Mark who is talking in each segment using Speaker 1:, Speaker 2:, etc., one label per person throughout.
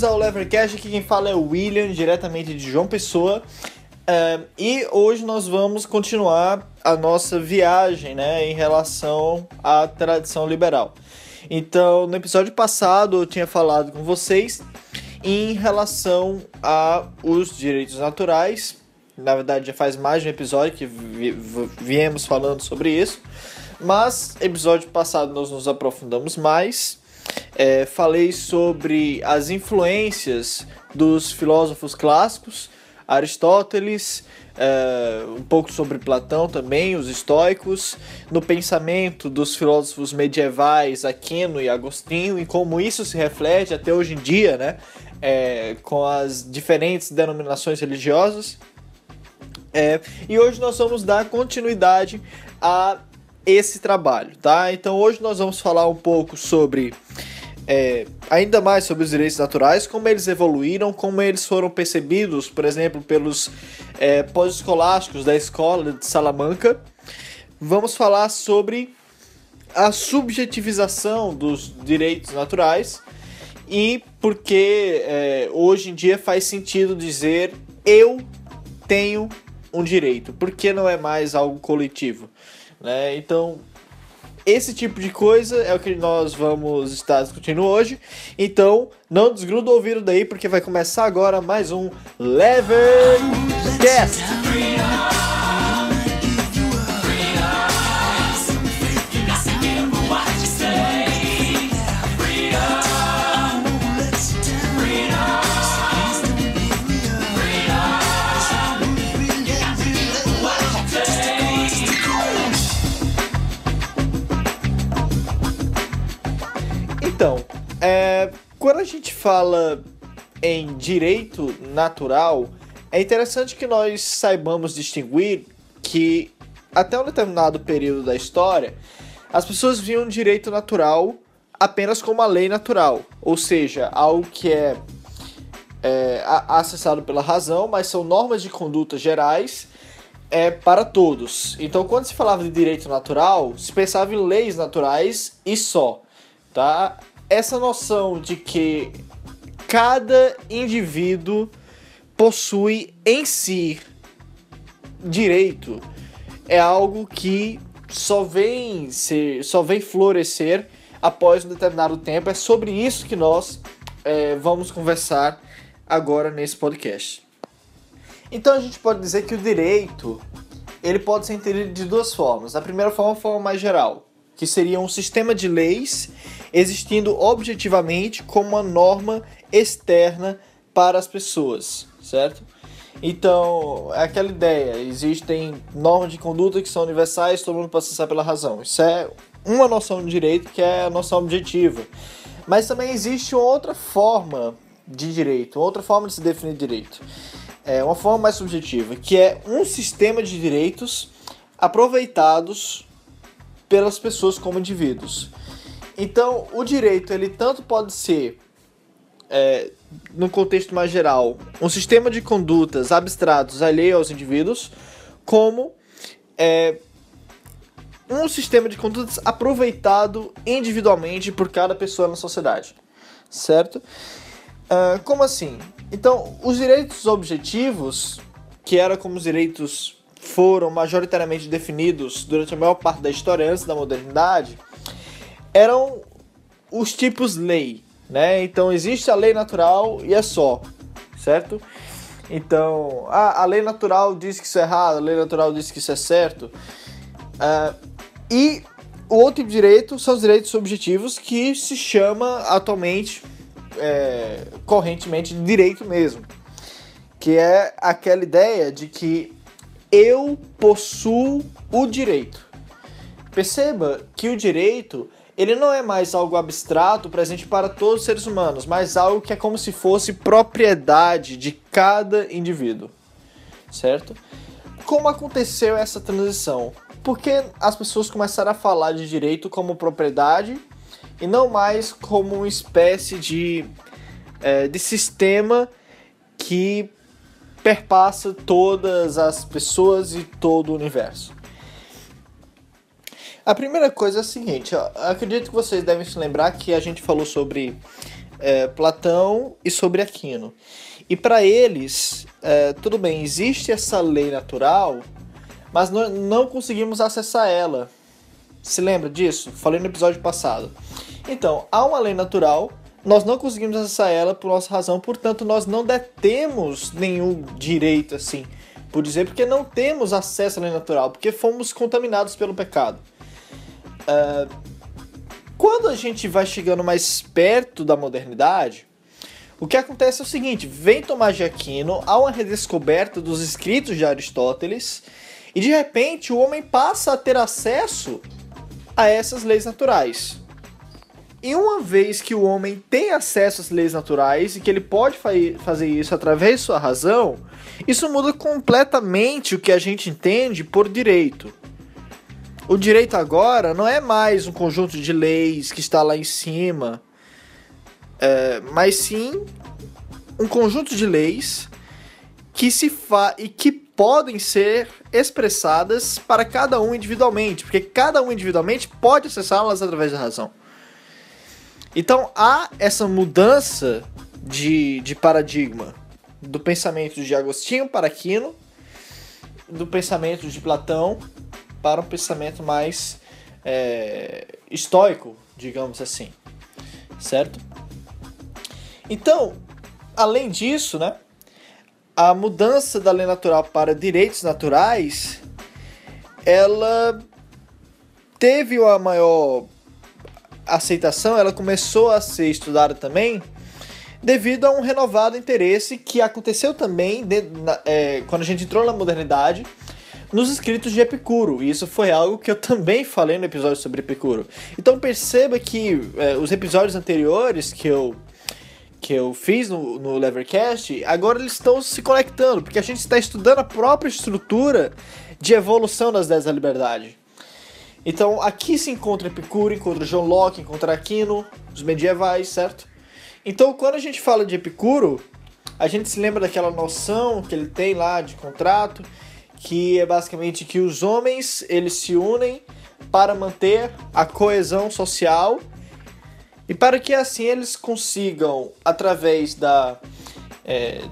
Speaker 1: Bem-vindos ao Levercast, aqui quem fala é o William, diretamente de João Pessoa. Uh, e hoje nós vamos continuar a nossa viagem né, em relação à tradição liberal. Então, no episódio passado eu tinha falado com vocês em relação a os direitos naturais. Na verdade, já faz mais de um episódio que vi viemos falando sobre isso. Mas episódio passado nós nos aprofundamos mais. É, falei sobre as influências dos filósofos clássicos, Aristóteles, é, um pouco sobre Platão também, os estoicos, no pensamento dos filósofos medievais Aquino e Agostinho e como isso se reflete até hoje em dia, né, é, com as diferentes denominações religiosas. É, e hoje nós vamos dar continuidade a esse trabalho, tá? Então hoje nós vamos falar um pouco sobre é, ainda mais sobre os direitos naturais, como eles evoluíram, como eles foram percebidos, por exemplo, pelos é, pós-escolásticos da escola de Salamanca. Vamos falar sobre a subjetivização dos direitos naturais e porque é, hoje em dia faz sentido dizer eu tenho um direito, porque não é mais algo coletivo. Né? Então, esse tipo de coisa é o que nós vamos estar discutindo hoje. Então, não desgruda o ouvido daí, porque vai começar agora mais um Levercast. É, quando a gente fala em direito natural, é interessante que nós saibamos distinguir que até um determinado período da história, as pessoas viam direito natural apenas como a lei natural, ou seja, algo que é, é acessado pela razão, mas são normas de conduta gerais é para todos. Então, quando se falava de direito natural, se pensava em leis naturais e só, tá? Essa noção de que cada indivíduo possui em si direito é algo que só vem ser, só vem florescer após um determinado tempo. É sobre isso que nós é, vamos conversar agora nesse podcast. Então a gente pode dizer que o direito ele pode ser entendido de duas formas. A primeira forma, é a forma mais geral, que seria um sistema de leis existindo objetivamente como uma norma externa para as pessoas, certo? Então, é aquela ideia, existem normas de conduta que são universais, todo mundo pode acessar pela razão. Isso é uma noção de direito que é a noção objetiva. Mas também existe outra forma de direito, outra forma de se definir direito. É uma forma mais subjetiva, que é um sistema de direitos aproveitados pelas pessoas como indivíduos. Então, o direito, ele tanto pode ser, é, no contexto mais geral, um sistema de condutas abstratos alheio aos indivíduos, como é, um sistema de condutas aproveitado individualmente por cada pessoa na sociedade, certo? Uh, como assim? Então, os direitos objetivos, que era como os direitos foram majoritariamente definidos durante a maior parte da história antes da modernidade, eram os tipos lei, né? Então existe a lei natural e é só, certo? Então, a, a lei natural diz que isso é errado, a lei natural diz que isso é certo. Uh, e o outro tipo de direito são os direitos subjetivos, que se chama atualmente, é, correntemente, de direito mesmo. Que é aquela ideia de que eu possuo o direito. Perceba que o direito ele não é mais algo abstrato presente para todos os seres humanos, mas algo que é como se fosse propriedade de cada indivíduo, certo? Como aconteceu essa transição? Porque as pessoas começaram a falar de direito como propriedade e não mais como uma espécie de, é, de sistema que perpassa todas as pessoas e todo o universo. A primeira coisa é a seguinte, ó, acredito que vocês devem se lembrar que a gente falou sobre é, Platão e sobre Aquino. E para eles, é, tudo bem, existe essa lei natural, mas não, não conseguimos acessar ela. Se lembra disso? Falei no episódio passado. Então, há uma lei natural, nós não conseguimos acessar ela por nossa razão, portanto, nós não detemos nenhum direito assim, por dizer, porque não temos acesso à lei natural, porque fomos contaminados pelo pecado. Uh, quando a gente vai chegando mais perto da modernidade, o que acontece é o seguinte: vem Tomás de Aquino, há uma redescoberta dos escritos de Aristóteles, e de repente o homem passa a ter acesso a essas leis naturais. E uma vez que o homem tem acesso às leis naturais e que ele pode fa fazer isso através de sua razão, isso muda completamente o que a gente entende por direito. O direito agora não é mais um conjunto de leis que está lá em cima é, mas sim um conjunto de leis que se fa e que podem ser expressadas para cada um individualmente, porque cada um individualmente pode acessá-las através da razão. Então há essa mudança de, de paradigma do pensamento de Agostinho para Aquino, do pensamento de Platão para um pensamento mais é, estoico, digamos assim, certo? Então, além disso, né, a mudança da lei natural para direitos naturais, ela teve uma maior aceitação, ela começou a ser estudada também devido a um renovado interesse que aconteceu também de, na, é, quando a gente entrou na modernidade nos escritos de Epicuro. E isso foi algo que eu também falei no episódio sobre Epicuro. Então perceba que é, os episódios anteriores que eu que eu fiz no, no Levercast, agora eles estão se conectando, porque a gente está estudando a própria estrutura de evolução das ideias da liberdade. Então aqui se encontra Epicuro, encontra John Locke, encontra Aquino, os medievais, certo? Então quando a gente fala de Epicuro, a gente se lembra daquela noção que ele tem lá de contrato, que é basicamente que os homens eles se unem para manter a coesão social e para que assim eles consigam, através da, é,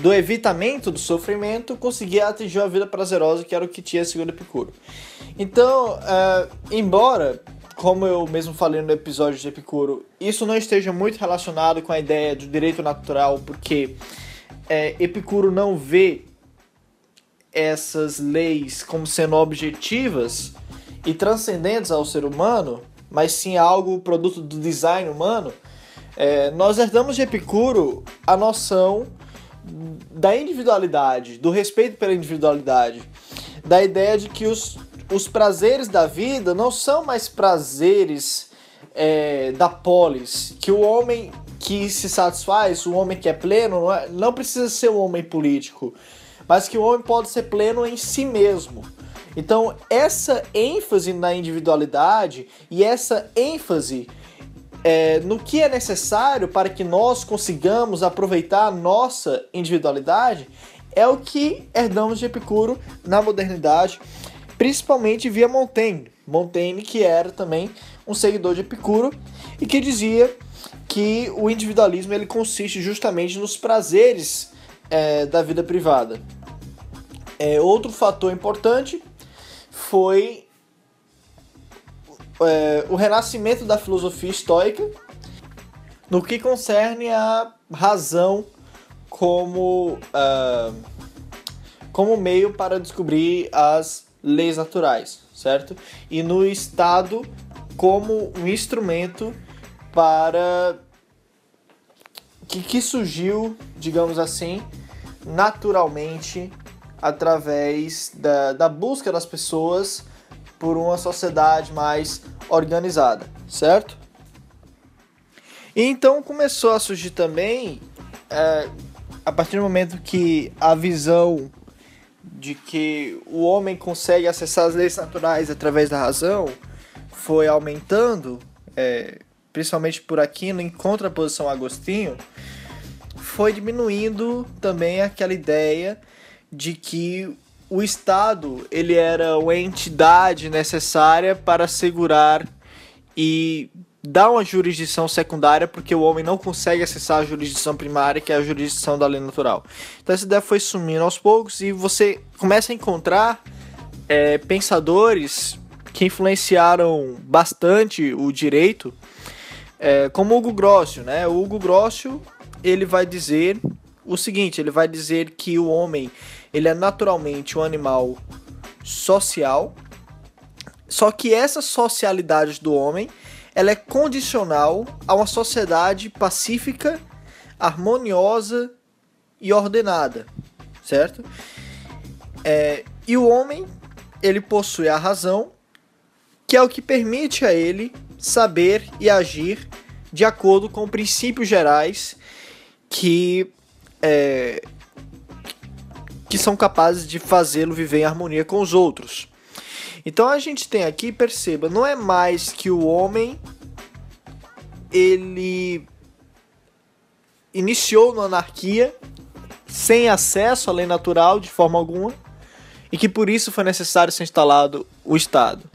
Speaker 1: do evitamento do sofrimento, conseguir atingir uma vida prazerosa, que era o que tinha segundo Epicuro. Então, é, embora, como eu mesmo falei no episódio de Epicuro, isso não esteja muito relacionado com a ideia do direito natural, porque é, Epicuro não vê essas leis como sendo objetivas e transcendentes ao ser humano, mas sim algo produto do design humano, é, nós herdamos de Epicuro a noção da individualidade, do respeito pela individualidade, da ideia de que os, os prazeres da vida não são mais prazeres é, da polis, que o homem que se satisfaz, o homem que é pleno, não, é, não precisa ser um homem político, mas que o homem pode ser pleno em si mesmo. Então, essa ênfase na individualidade e essa ênfase é, no que é necessário para que nós consigamos aproveitar a nossa individualidade é o que herdamos de Epicuro na modernidade, principalmente via Montaigne. Montaigne, que era também um seguidor de Epicuro e que dizia que o individualismo ele consiste justamente nos prazeres é, da vida privada. É, outro fator importante foi é, o renascimento da filosofia estoica no que concerne a razão como, uh, como meio para descobrir as leis naturais, certo? E no Estado como um instrumento para que, que surgiu, digamos assim, naturalmente através da, da busca das pessoas por uma sociedade mais organizada, certo? E então começou a surgir também, é, a partir do momento que a visão de que o homem consegue acessar as leis naturais através da razão foi aumentando, é, principalmente por aqui, em contraposição a Agostinho, foi diminuindo também aquela ideia de que o Estado ele era uma entidade necessária para assegurar e dá uma jurisdição secundária porque o homem não consegue acessar a jurisdição primária, que é a jurisdição da lei natural. Então essa ideia foi sumindo aos poucos e você começa a encontrar é, pensadores que influenciaram bastante o direito, é, como Hugo Grossio, né? O Hugo Grossio ele vai dizer o seguinte, ele vai dizer que o homem ele é naturalmente um animal social, só que essa socialidade do homem ela é condicional a uma sociedade pacífica, harmoniosa e ordenada, certo? É, e o homem ele possui a razão, que é o que permite a ele saber e agir de acordo com princípios gerais que é, que são capazes de fazê-lo viver em harmonia com os outros. Então a gente tem aqui, perceba, não é mais que o homem ele iniciou na anarquia sem acesso à lei natural de forma alguma e que por isso foi necessário ser instalado o Estado.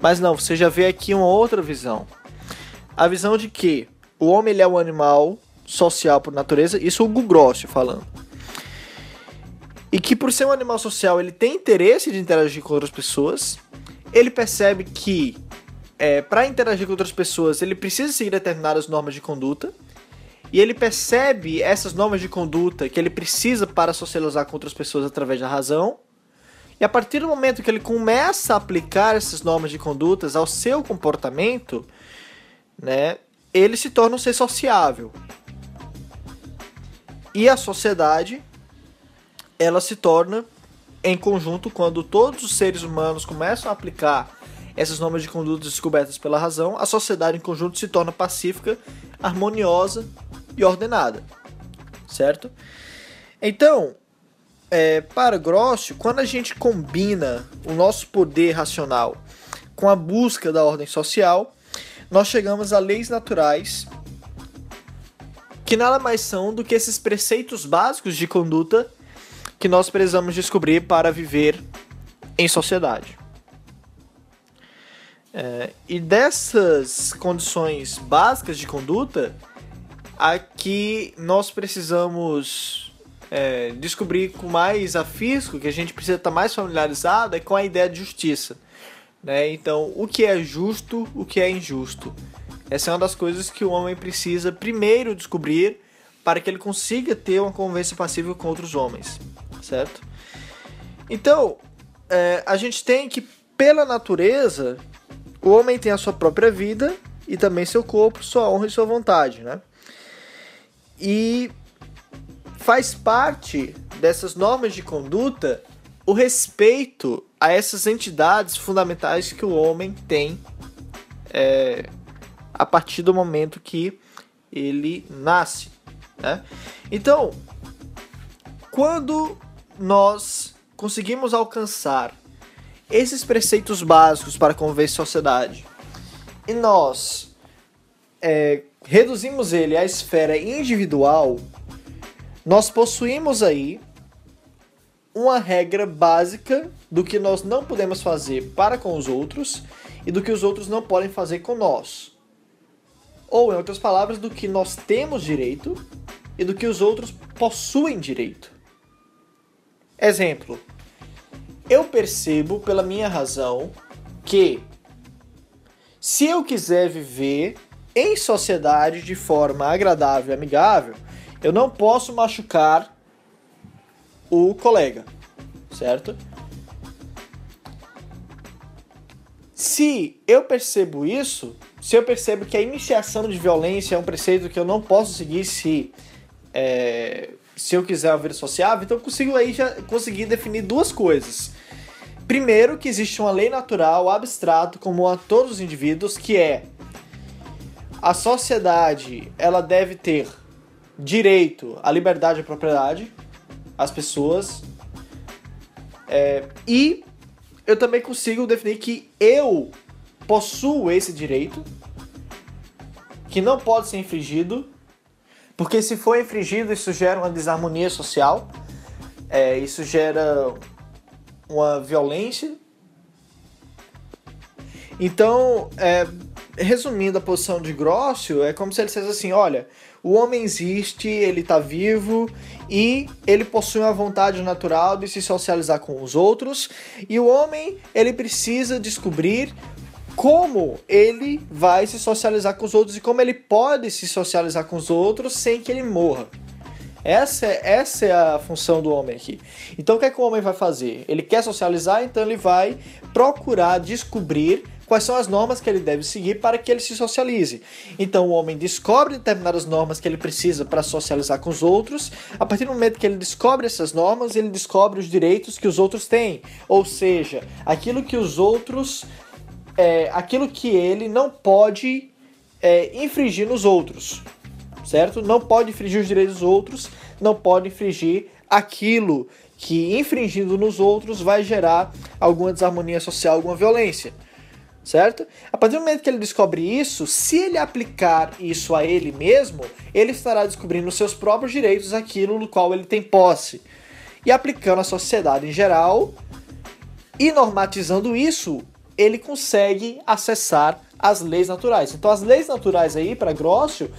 Speaker 1: Mas não, você já vê aqui uma outra visão. A visão de que o homem é um animal social por natureza, isso o Hugo Grosso falando. E que por ser um animal social, ele tem interesse de interagir com outras pessoas. Ele percebe que é, para interagir com outras pessoas, ele precisa seguir determinadas normas de conduta. E ele percebe essas normas de conduta que ele precisa para socializar com outras pessoas através da razão. E a partir do momento que ele começa a aplicar essas normas de condutas ao seu comportamento, né, ele se torna um ser sociável. E a sociedade, ela se torna em conjunto quando todos os seres humanos começam a aplicar essas normas de conduta descobertas pela razão, a sociedade em conjunto se torna pacífica, harmoniosa e ordenada. Certo? Então, é, para Grosso, quando a gente combina o nosso poder racional com a busca da ordem social, nós chegamos a leis naturais que nada mais são do que esses preceitos básicos de conduta que nós precisamos descobrir para viver em sociedade. É, e dessas condições básicas de conduta, aqui nós precisamos é, descobrir com mais afisco, que a gente precisa estar mais familiarizado, é com a ideia de justiça. Né? Então, o que é justo, o que é injusto. Essa é uma das coisas que o homem precisa primeiro descobrir para que ele consiga ter uma convivência pacífica com outros homens, certo? Então, é, a gente tem que, pela natureza, o homem tem a sua própria vida e também seu corpo, sua honra e sua vontade, né? E faz parte dessas normas de conduta o respeito a essas entidades fundamentais que o homem tem é, a partir do momento que ele nasce. Né? Então, quando nós conseguimos alcançar esses preceitos básicos para conviver sociedade e nós é, reduzimos ele à esfera individual, nós possuímos aí uma regra básica do que nós não podemos fazer para com os outros e do que os outros não podem fazer com nós. Ou, em outras palavras, do que nós temos direito e do que os outros possuem direito. Exemplo: eu percebo pela minha razão que se eu quiser viver em sociedade de forma agradável e amigável, eu não posso machucar o colega, certo? Se eu percebo isso, se eu percebo que a iniciação de violência é um preceito que eu não posso seguir se é, se eu quiser uma vida sociável, então eu consigo aí já conseguir definir duas coisas. Primeiro, que existe uma lei natural abstrato comum a todos os indivíduos, que é a sociedade ela deve ter direito à liberdade e à propriedade, as pessoas, é, e eu também consigo definir que eu possuo esse direito, que não pode ser infringido, porque se for infringido, isso gera uma desarmonia social, é, isso gera uma violência. Então, é, resumindo a posição de Grossio, é como se ele dissesse assim: olha, o homem existe, ele está vivo e ele possui uma vontade natural de se socializar com os outros, e o homem ele precisa descobrir como ele vai se socializar com os outros e como ele pode se socializar com os outros sem que ele morra. Essa é, essa é a função do homem aqui. Então o que, é que o homem vai fazer? Ele quer socializar, então ele vai procurar descobrir quais são as normas que ele deve seguir para que ele se socialize. Então o homem descobre determinadas normas que ele precisa para socializar com os outros. A partir do momento que ele descobre essas normas, ele descobre os direitos que os outros têm. Ou seja, aquilo que os outros. É, aquilo que ele não pode é, infringir nos outros certo? Não pode infringir os direitos dos outros, não pode infringir aquilo que infringindo nos outros vai gerar alguma desarmonia social, alguma violência, certo? A partir do momento que ele descobre isso, se ele aplicar isso a ele mesmo, ele estará descobrindo os seus próprios direitos, aquilo no qual ele tem posse. E aplicando à sociedade em geral e normatizando isso, ele consegue acessar as leis naturais. Então, as leis naturais aí, para Grossio,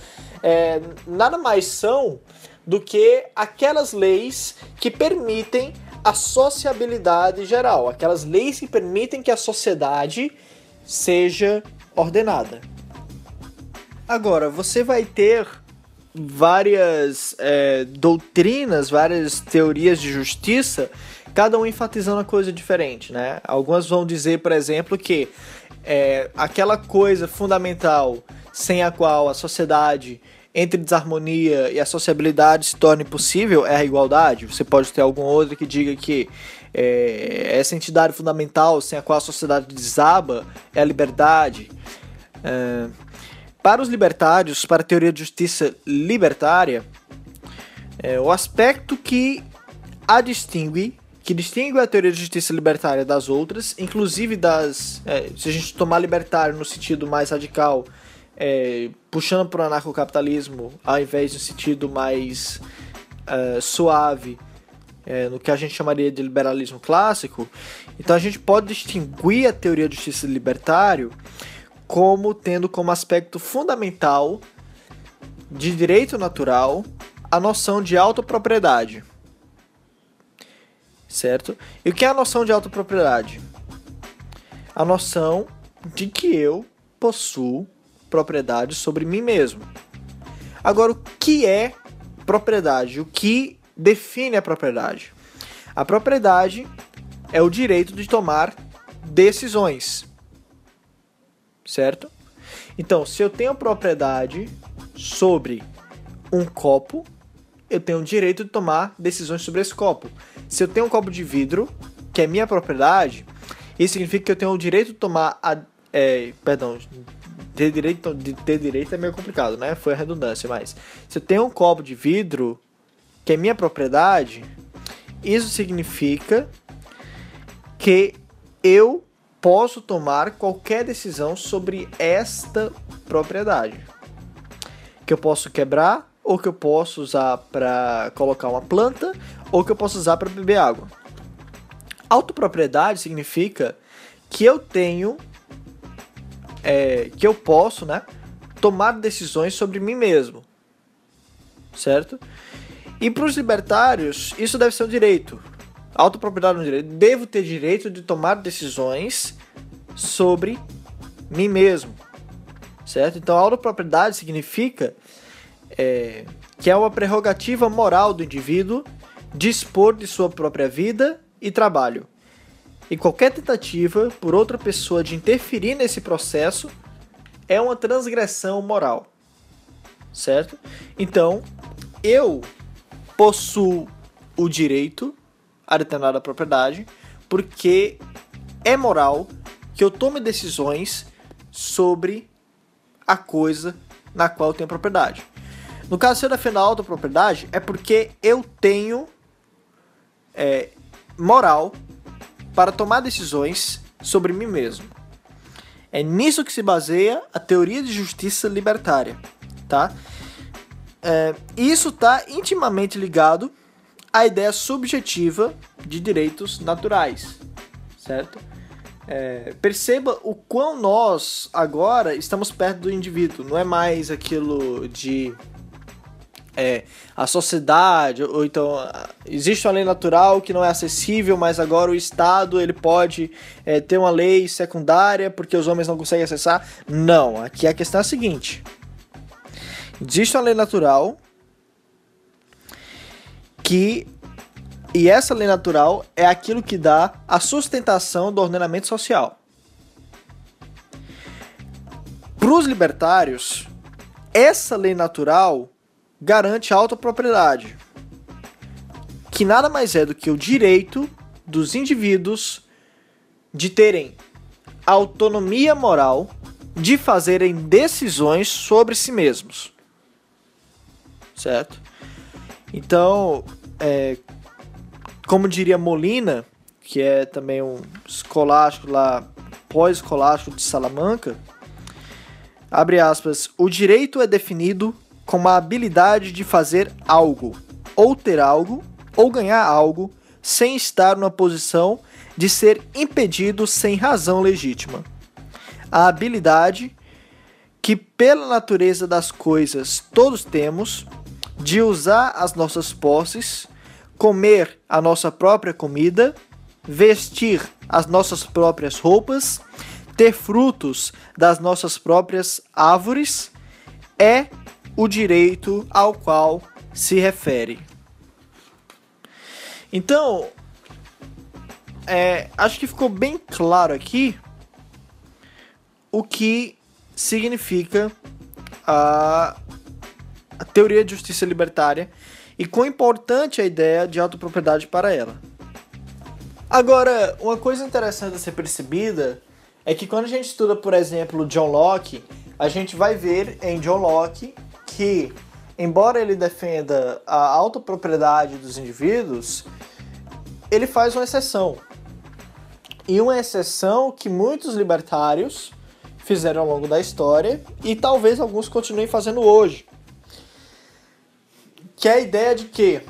Speaker 1: é, nada mais são do que aquelas leis que permitem a sociabilidade geral, aquelas leis que permitem que a sociedade seja ordenada. Agora, você vai ter várias é, doutrinas, várias teorias de justiça, cada um enfatizando a coisa diferente, né? Algumas vão dizer, por exemplo, que é, aquela coisa fundamental sem a qual a sociedade entre desarmonia e a sociabilidade se torne possível é a igualdade. Você pode ter algum outro que diga que é, essa entidade fundamental sem a qual a sociedade desaba é a liberdade. É, para os libertários, para a teoria de justiça libertária, é, o aspecto que a distingue que distingue a teoria de justiça libertária das outras, inclusive das. É, se a gente tomar libertário no sentido mais radical, é, puxando para o anarcocapitalismo, ao invés de um sentido mais uh, suave, é, no que a gente chamaria de liberalismo clássico, então a gente pode distinguir a teoria de justiça libertário como tendo como aspecto fundamental de direito natural a noção de autopropriedade certo? E o que é a noção de autopropriedade? A noção de que eu possuo propriedade sobre mim mesmo. Agora, o que é propriedade? O que define a propriedade? A propriedade é o direito de tomar decisões, certo? Então, se eu tenho propriedade sobre um copo, eu tenho o direito de tomar decisões sobre esse copo. Se eu tenho um copo de vidro, que é minha propriedade, isso significa que eu tenho o direito de tomar a. É, perdão, ter direito, de ter direito é meio complicado, né? Foi a redundância, mas se eu tenho um copo de vidro que é minha propriedade, isso significa que eu posso tomar qualquer decisão sobre esta propriedade. Que eu posso quebrar, ou que eu posso usar para colocar uma planta, ou que eu posso usar para beber água. Autopropriedade significa que eu tenho, é, que eu posso, né, tomar decisões sobre mim mesmo, certo? E para os libertários, isso deve ser um direito. Autopropriedade é um direito. Devo ter direito de tomar decisões sobre mim mesmo, certo? Então, autopropriedade significa é, que é uma prerrogativa moral do indivíduo dispor de sua própria vida e trabalho. E qualquer tentativa por outra pessoa de interferir nesse processo é uma transgressão moral. Certo? Então, eu possuo o direito a determinada propriedade porque é moral que eu tome decisões sobre a coisa na qual eu tenho propriedade. No caso, se eu defendo a autopropriedade, é porque eu tenho é, moral para tomar decisões sobre mim mesmo. É nisso que se baseia a teoria de justiça libertária, tá? É, isso está intimamente ligado à ideia subjetiva de direitos naturais, certo? É, perceba o quão nós agora estamos perto do indivíduo. Não é mais aquilo de é, a sociedade, ou então existe uma lei natural que não é acessível, mas agora o Estado ele pode é, ter uma lei secundária porque os homens não conseguem acessar. Não, aqui a questão é a seguinte: existe uma lei natural que e essa lei natural é aquilo que dá a sustentação do ordenamento social. Para os libertários, essa lei natural garante a autopropriedade, que nada mais é do que o direito dos indivíduos de terem autonomia moral de fazerem decisões sobre si mesmos. Certo? Então, é, como diria Molina, que é também um escolástico lá, pós-escolástico de Salamanca, abre aspas, o direito é definido como a habilidade de fazer algo, ou ter algo, ou ganhar algo, sem estar numa posição de ser impedido sem razão legítima. A habilidade que, pela natureza das coisas, todos temos, de usar as nossas posses comer a nossa própria comida, vestir as nossas próprias roupas, ter frutos das nossas próprias árvores, é o direito ao qual se refere. Então, é, acho que ficou bem claro aqui o que significa a, a teoria de justiça libertária e quão importante é a ideia de autopropriedade para ela. Agora, uma coisa interessante a ser percebida é que quando a gente estuda, por exemplo, John Locke, a gente vai ver em John Locke que, embora ele defenda a autopropriedade dos indivíduos, ele faz uma exceção. E uma exceção que muitos libertários fizeram ao longo da história e talvez alguns continuem fazendo hoje que é a ideia de que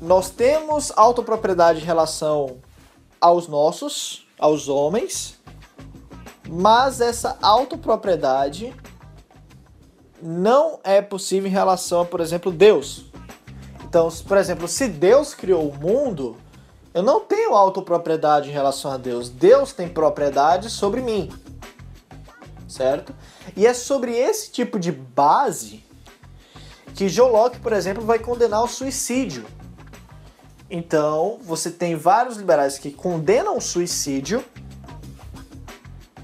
Speaker 1: nós temos autopropriedade em relação aos nossos, aos homens, mas essa autopropriedade não é possível em relação a, por exemplo, Deus. Então, por exemplo, se Deus criou o mundo, eu não tenho autopropriedade em relação a Deus. Deus tem propriedade sobre mim. Certo? E é sobre esse tipo de base que John Locke, por exemplo, vai condenar o suicídio. Então, você tem vários liberais que condenam o suicídio,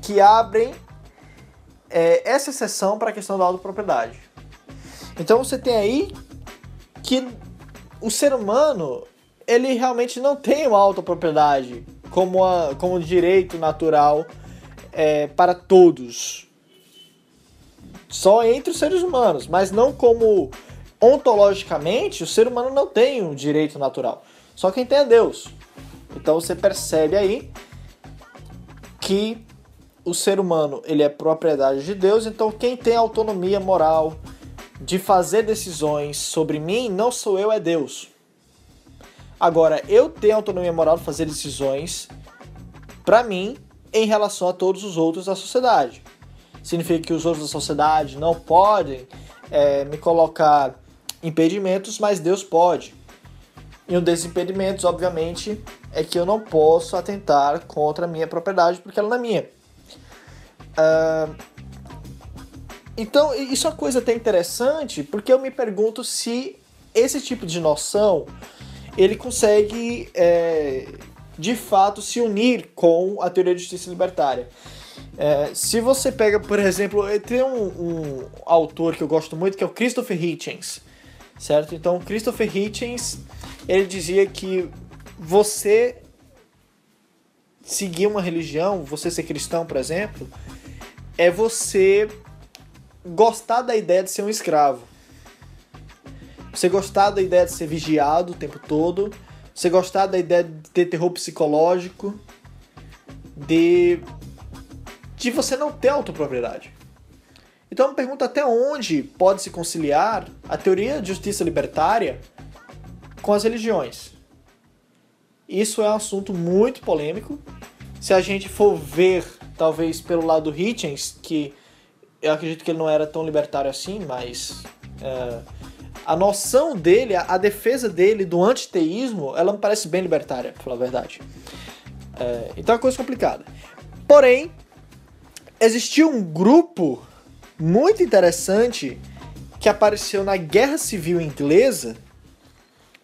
Speaker 1: que abrem é, essa exceção para a questão da autopropriedade. Então, você tem aí que o ser humano ele realmente não tem uma autopropriedade como, a, como direito natural é, para todos só entre os seres humanos, mas não como ontologicamente o ser humano não tem um direito natural. Só quem tem é Deus. Então você percebe aí que o ser humano ele é propriedade de Deus, então quem tem autonomia moral de fazer decisões sobre mim não sou eu, é Deus. Agora, eu tenho autonomia moral de fazer decisões para mim em relação a todos os outros da sociedade significa que os outros da sociedade não podem é, me colocar impedimentos, mas Deus pode. E um desses impedimentos, obviamente, é que eu não posso atentar contra a minha propriedade porque ela não é minha. Uh, então, isso é uma coisa até interessante, porque eu me pergunto se esse tipo de noção ele consegue é, de fato se unir com a teoria de justiça libertária. É, se você pega, por exemplo, tem um, um, autor que eu gosto muito que é o Christopher Hitchens, certo? Então, Christopher Hitchens, ele dizia que você seguir uma religião, você ser cristão, por exemplo, é você gostar da ideia de ser um escravo. Você gostar da ideia de ser vigiado o tempo todo, você gostar da ideia de ter terror psicológico, de de você não ter autopropriedade. Então eu me pergunto até onde pode se conciliar a teoria de justiça libertária com as religiões. Isso é um assunto muito polêmico se a gente for ver, talvez pelo lado do Hitchens, que eu acredito que ele não era tão libertário assim, mas uh, a noção dele, a, a, defesa dele do antiteísmo, ela me parece bem libertária, pra falar a verdade. Uh, então é uma coisa complicada. Porém, existiu um grupo muito interessante que apareceu na Guerra Civil Inglesa,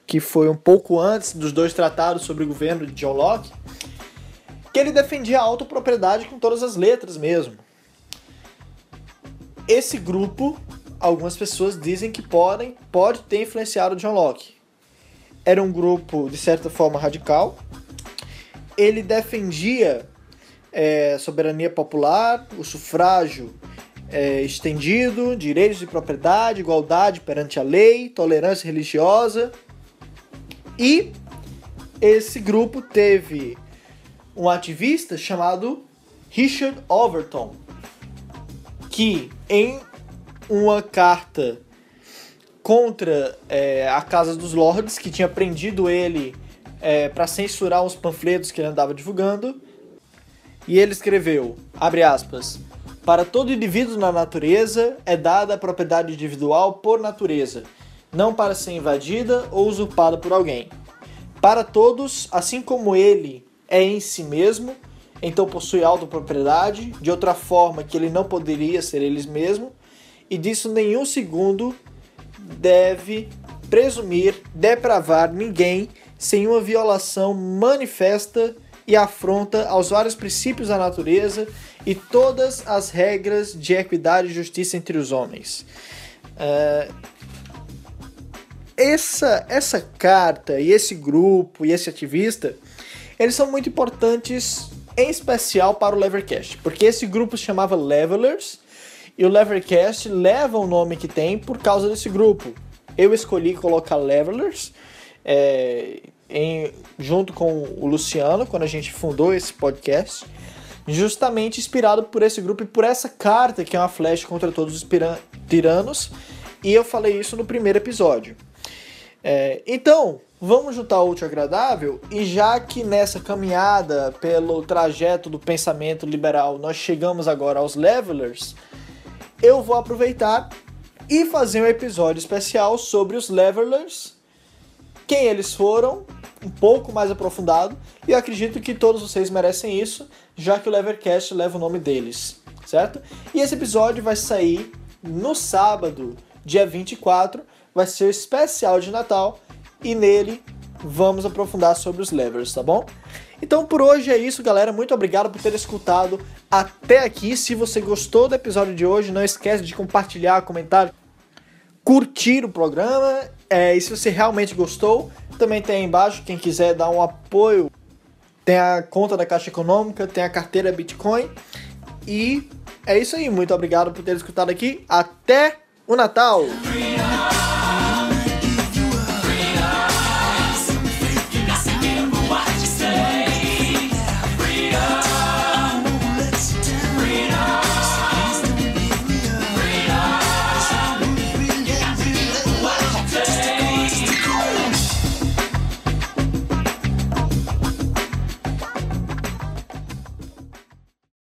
Speaker 1: que foi um pouco antes dos dois tratados sobre o governo de John Locke, que ele defendia a autopropriedade com todas as letras mesmo. Esse grupo, algumas pessoas dizem que podem, pode ter influenciado John Locke. Era um grupo de certa forma radical. Ele defendia é, soberania popular, o sufrágio é, estendido, direitos de propriedade, igualdade perante a lei, tolerância religiosa. E esse grupo teve um ativista chamado Richard Overton, que em uma carta contra é, a Casa dos Lords, que tinha prendido ele é, para censurar os panfletos que ele andava divulgando, e ele escreveu, abre aspas, para todo indivíduo na natureza é dada a propriedade individual por natureza, não para ser invadida ou usurpada por alguém. Para todos, assim como ele é em si mesmo, então possui autopropriedade, de outra forma que ele não poderia ser ele mesmo, e disso nenhum segundo deve presumir depravar ninguém sem uma violação manifesta e afronta aos vários princípios da natureza e todas as regras de equidade e justiça entre os homens. Uh, essa, essa carta e esse grupo e esse ativista, eles são muito importantes, em especial para o Levercast, porque esse grupo se chamava Levelers e o Levercast leva o nome que tem por causa desse grupo. Eu escolhi colocar Levelers é, em, junto com o Luciano, quando a gente fundou esse podcast, justamente inspirado por esse grupo e por essa carta que é uma flecha contra todos os tiranos. E eu falei isso no primeiro episódio. É, então, vamos juntar o útil agradável e já que nessa caminhada pelo trajeto do pensamento liberal nós chegamos agora aos levelers, eu vou aproveitar e fazer um episódio especial sobre os levelers quem eles foram, um pouco mais aprofundado, e eu acredito que todos vocês merecem isso, já que o Levercast leva o nome deles, certo? E esse episódio vai sair no sábado, dia 24, vai ser especial de Natal, e nele vamos aprofundar sobre os levers, tá bom? Então por hoje é isso, galera. Muito obrigado por ter escutado até aqui. Se você gostou do episódio de hoje, não esquece de compartilhar, comentar, curtir o programa é, e se você realmente gostou, também tem aí embaixo, quem quiser dar um apoio, tem a conta da Caixa Econômica, tem a carteira Bitcoin. E é isso aí, muito obrigado por ter escutado aqui. Até o Natal!